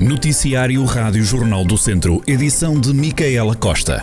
Noticiário Rádio Jornal do Centro, edição de Micaela Costa.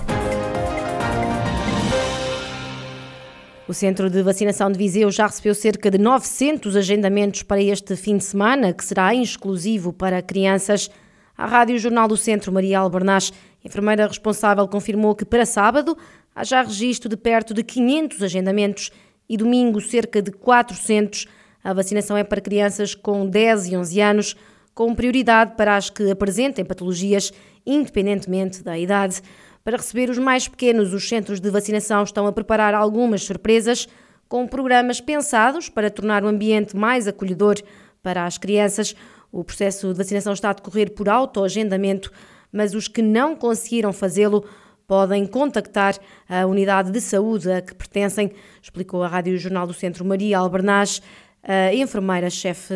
O Centro de Vacinação de Viseu já recebeu cerca de 900 agendamentos para este fim de semana, que será exclusivo para crianças. A Rádio Jornal do Centro, Maria Albernaz, enfermeira responsável, confirmou que para sábado há já registro de perto de 500 agendamentos e domingo cerca de 400. A vacinação é para crianças com 10 e 11 anos com prioridade para as que apresentem patologias, independentemente da idade. Para receber os mais pequenos, os centros de vacinação estão a preparar algumas surpresas, com programas pensados para tornar o ambiente mais acolhedor para as crianças. O processo de vacinação está a decorrer por autoagendamento, mas os que não conseguiram fazê-lo podem contactar a unidade de saúde a que pertencem, explicou a Rádio Jornal do Centro Maria Albernaz, a enfermeira-chefe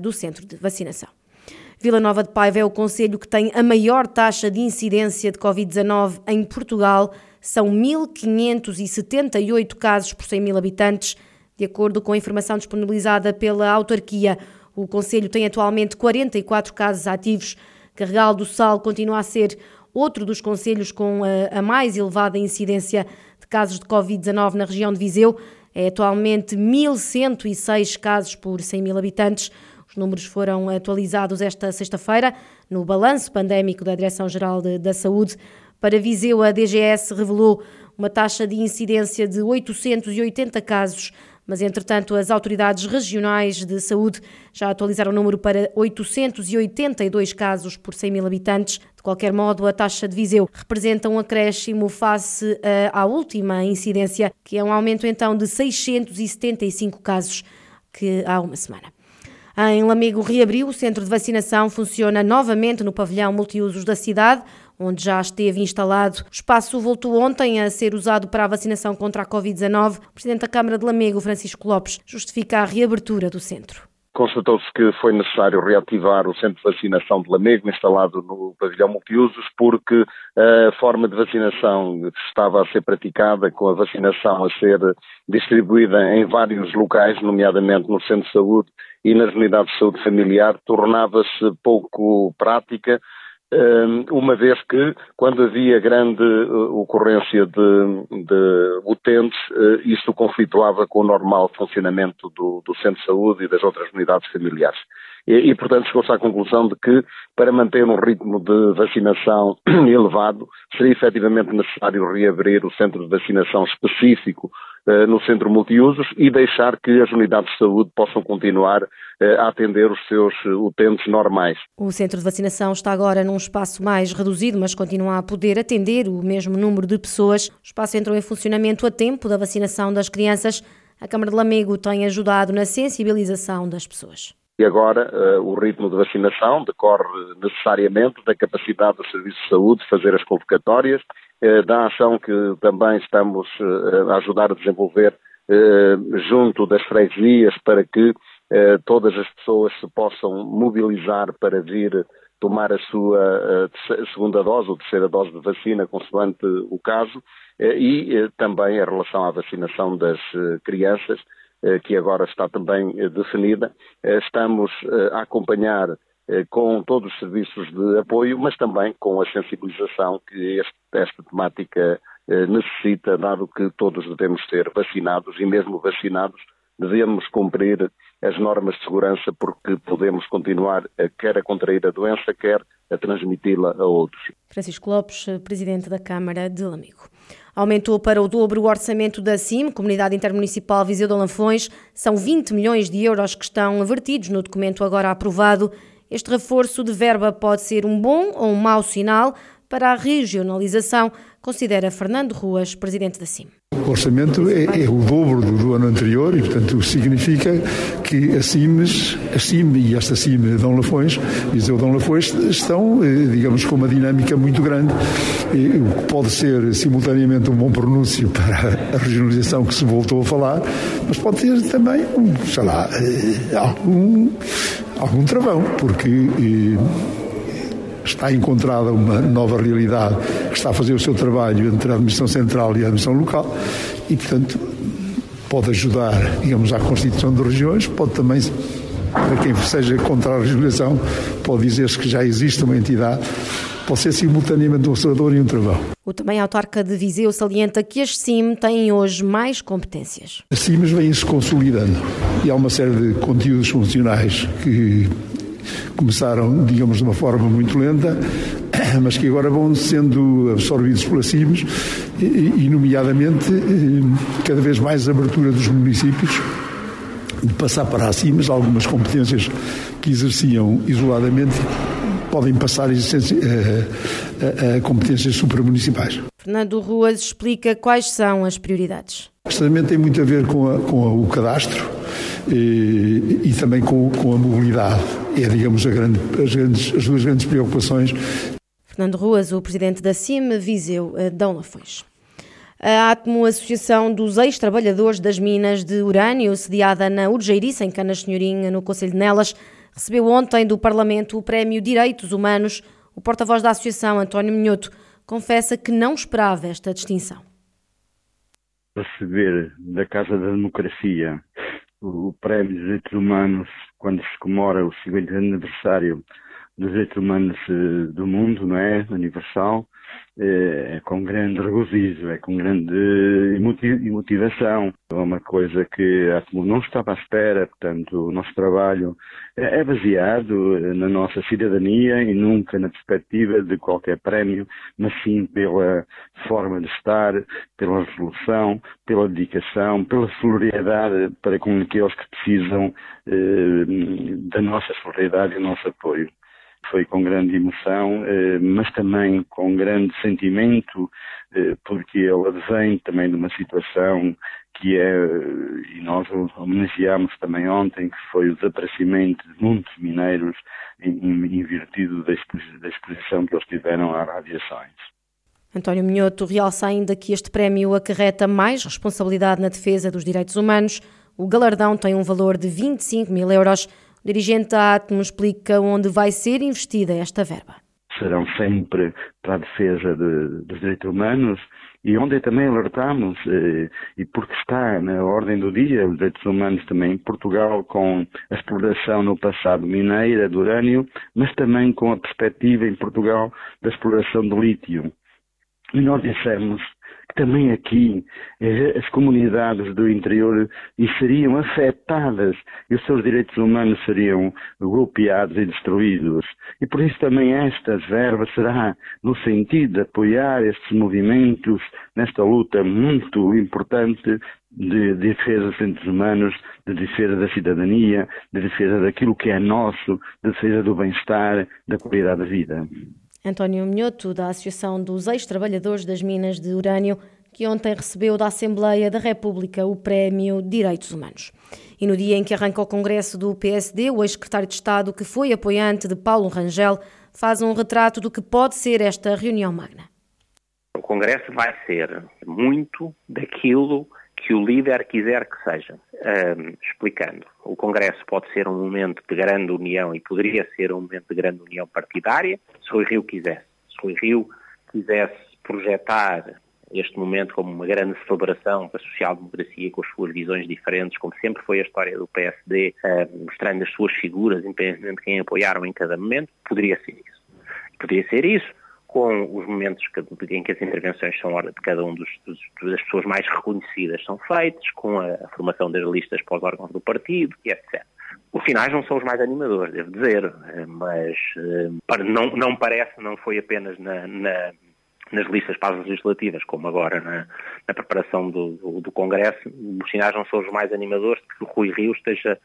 do centro de vacinação. Vila Nova de Paiva é o conselho que tem a maior taxa de incidência de Covid-19 em Portugal. São 1.578 casos por 100 mil habitantes, de acordo com a informação disponibilizada pela autarquia. O conselho tem atualmente 44 casos ativos. Carregal do Sal continua a ser outro dos conselhos com a, mais elevada incidência de casos de Covid-19 na região de Viseu. É atualmente 1.106 casos por 100 mil habitantes. Os números foram atualizados esta sexta-feira no balanço pandémico da Direção-Geral da Saúde. Para Viseu, a DGS revelou uma taxa de incidência de 880 casos, mas entretanto as autoridades regionais de saúde já atualizaram o número para 882 casos por 100 mil habitantes. De qualquer modo, a taxa de Viseu representa um acréscimo face à última incidência, que é um aumento então de 675 casos que há uma semana. Em Lamego reabriu o centro de vacinação, funciona novamente no pavilhão multiusos da cidade, onde já esteve instalado. O espaço voltou ontem a ser usado para a vacinação contra a Covid-19. O Presidente da Câmara de Lamego, Francisco Lopes, justifica a reabertura do centro. Constatou-se que foi necessário reativar o centro de vacinação de Lamego, instalado no pavilhão multiusos, porque a forma de vacinação estava a ser praticada, com a vacinação a ser distribuída em vários locais, nomeadamente no centro de saúde e nas unidades de saúde familiar, tornava-se pouco prática uma vez que, quando havia grande uh, ocorrência de, de utentes, uh, isto conflituava com o normal funcionamento do, do, centro de saúde e das outras unidades familiares. E, e portanto, chegou-se à conclusão de que, para manter um ritmo de vacinação elevado, seria efetivamente necessário reabrir o centro de vacinação específico no centro multiusos e deixar que as unidades de saúde possam continuar eh, a atender os seus eh, utentes normais. O centro de vacinação está agora num espaço mais reduzido, mas continua a poder atender o mesmo número de pessoas. O espaço entrou em funcionamento a tempo da vacinação das crianças. A Câmara de Lamego tem ajudado na sensibilização das pessoas. E agora uh, o ritmo de vacinação decorre necessariamente da capacidade do Serviço de Saúde de fazer as convocatórias, da ação que também estamos uh, a ajudar a desenvolver junto das freguesias para que eh, todas as pessoas se possam mobilizar para vir tomar a sua segunda dose ou terceira dose de vacina, consoante o caso, e também a relação à vacinação das crianças, que agora está também definida. estamos a acompanhar com todos os serviços de apoio, mas também com a sensibilização que este, esta temática necessita, dado que todos devemos ser vacinados e mesmo vacinados devemos cumprir as normas de segurança porque podemos continuar a, quer a contrair a doença, quer a transmiti-la a outros. Francisco Lopes, Presidente da Câmara de Lamigo. Aumentou para o dobro o orçamento da CIM, Comunidade Intermunicipal Viseu de Lanfões. São 20 milhões de euros que estão vertidos no documento agora aprovado. Este reforço de verba pode ser um bom ou um mau sinal para a regionalização, considera Fernando Ruas, Presidente da CIM. O orçamento é, é o dobro do, do, ano anterior e, portanto, significa que a CIMES, a CIM e esta CIM Dom Lafões, Viseu Dom Lafões, estão, eh, digamos, com uma dinâmica muito grande, o que pode ser simultaneamente um bom pronúncio para a regionalização que se voltou a falar, mas pode ter também, sei lá, eh, algum, algum travão, porque está encontrada uma nova realidade que está a fazer o seu trabalho entre a Administração Central e a Administração Local e, portanto, pode ajudar, digamos, à constituição de regiões, pode também para quem seja contra a legislação, pode dizer-se que já existe uma entidade pode ser simultaneamente um observador e um travão. O também autarca de Viseu salienta que as CIM têm hoje mais competências. As CIMs vêm-se consolidando e há uma série de conteúdos funcionais que começaram, digamos, de uma forma muito lenta, mas que agora vão sendo absorvidos pelas CIMs e, nomeadamente, eh, cada vez mais abertura dos municípios de passar para as CIMs algumas competências que exerciam isoladamente podem passar a, a, a competências supramunicipais. Fernando Ruas explica quais são as prioridades. Precisamente tem muito a ver com, a, com o cadastro e, e também com, com, a mobilidade. É, digamos, grande, as, grandes, as duas grandes preocupações. Fernando Ruas, o presidente da CIM, Viseu, eh, Dão Lafões. A ATMO, Associação dos Ex-Trabalhadores das Minas de Urânio, sediada na Urgeiriça, em Canas Senhorim, no Conselho de Nelas, recebeu ontem do Parlamento o Prémio Direitos Humanos. O porta-voz da Associação, António Minhoto, confessa que não esperava esta distinção. Receber da Casa da Democracia o Prémio de Direitos Humanos quando se comemora o 50 aniversário dos direitos humanos eh, do mundo, não é? Universal, é, é com grande regozijo, é com grande motivação. É uma coisa que a não estava à espera, portanto, o nosso trabalho é baseado na nossa cidadania e nunca na perspectiva de qualquer prémio, mas sim pela forma de estar, pela resolução, pela dedicação, pela solidariedade para com aqueles que precisam eh, da nossa solidariedade e do nosso apoio foi com grande emoção, eh, mas também com grande sentimento, eh, porque ele vem também de uma situação que é, e nós homenageámos também ontem, que foi o desaparecimento de muitos mineiros em virtude da, exposição que eles tiveram às radiações. António Minhoto realça ainda que este prémio acarreta mais responsabilidade na defesa dos direitos humanos. O galardão tem um valor de 25 mil euros o dirigente da Atmo explica onde vai ser investida esta verba. Serão sempre para a defesa de, dos direitos humanos e onde também alertamos, eh, e porque está na ordem do dia os direitos humanos também em Portugal, com a exploração no passado mineira do urânio, mas também com a perspectiva em Portugal da exploração do lítio. E nós dissemos também aqui eh, as comunidades do interior seriam afetadas e os seus direitos humanos seriam golpeados e destruídos. E por isso também esta verba será no sentido de apoiar estes movimentos nesta luta muito importante de, defesa dos direitos humanos, de defesa da cidadania, de defesa daquilo que é nosso, de defesa do bem-estar, da qualidade da vida. António Minhoto, da Associação dos Ex-Trabalhadores das Minas de Urânio, que ontem recebeu da Assembleia da República o Prémio Direitos Humanos. E no dia em que arranca o Congresso do PSD, o ex-secretário de Estado, que foi apoiante de Paulo Rangel, faz um retrato do que pode ser esta reunião magna. O Congresso vai ser muito daquilo que o líder quiser que seja. Um, explicando, o Congresso pode ser um momento de grande união e poderia ser um momento de grande união partidária, se Rui Rio quisesse. Se Rui Rio quisesse projetar este momento como uma grande celebração para a social-democracia com as suas visões diferentes, como sempre foi a história do PSD, uh, mostrando as suas figuras, independentemente de quem apoiaram em cada momento, poderia ser isso. Poderia ser isso, com os momentos em que as intervenções são de cada um dos, das pessoas mais reconhecidas são feitas, com a, a formação das listas para os órgãos do partido etc. Os finais não são os mais animadores, devo dizer, eh, mas uh, não, não parece, não foi apenas na, na, nas listas para as legislativas, como agora na, na preparação do, do, do, Congresso, os sinais não são os mais animadores de que o Rui Rio esteja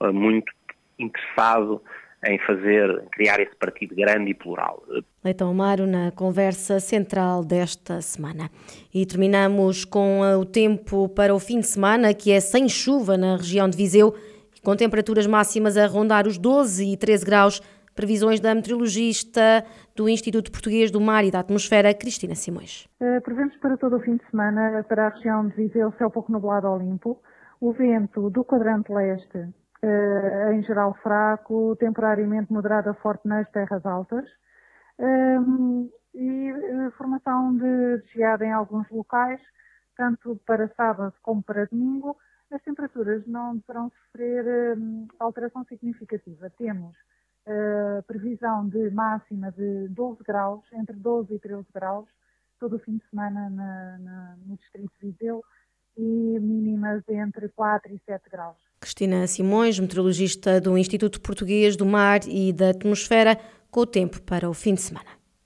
uh, muito interessado em fazer, criar esse partido grande e plural. Leitão Amaro na conversa central desta semana. E terminamos com o tempo para o fim de semana, que é sem chuva na região de Viseu, com temperaturas máximas a rondar os 12 e 13 graus. Previsões da meteorologista do Instituto Português do Mar e da Atmosfera, Cristina Simões. Uh, prevemos para todo o fim de semana, para a região de Viseu, céu pouco nublado ao limpo, o vento do quadrante leste uh, em geral fraco, temporariamente moderado a forte nas terras altas, um, e uh, formação de geada em alguns locais, tanto para sábado como para domingo, as temperaturas não deverão sofrer hum, alteração significativa. Temos uh, previsão de máxima de 12 graus, entre 12 e 13 graus, todo o fim de semana na, na, no Distrito de Viseu e mínimas entre 4 e 7 graus. Cristina Simões, meteorologista do Instituto Português do Mar e da Atmosfera, com o tempo para o fim de semana.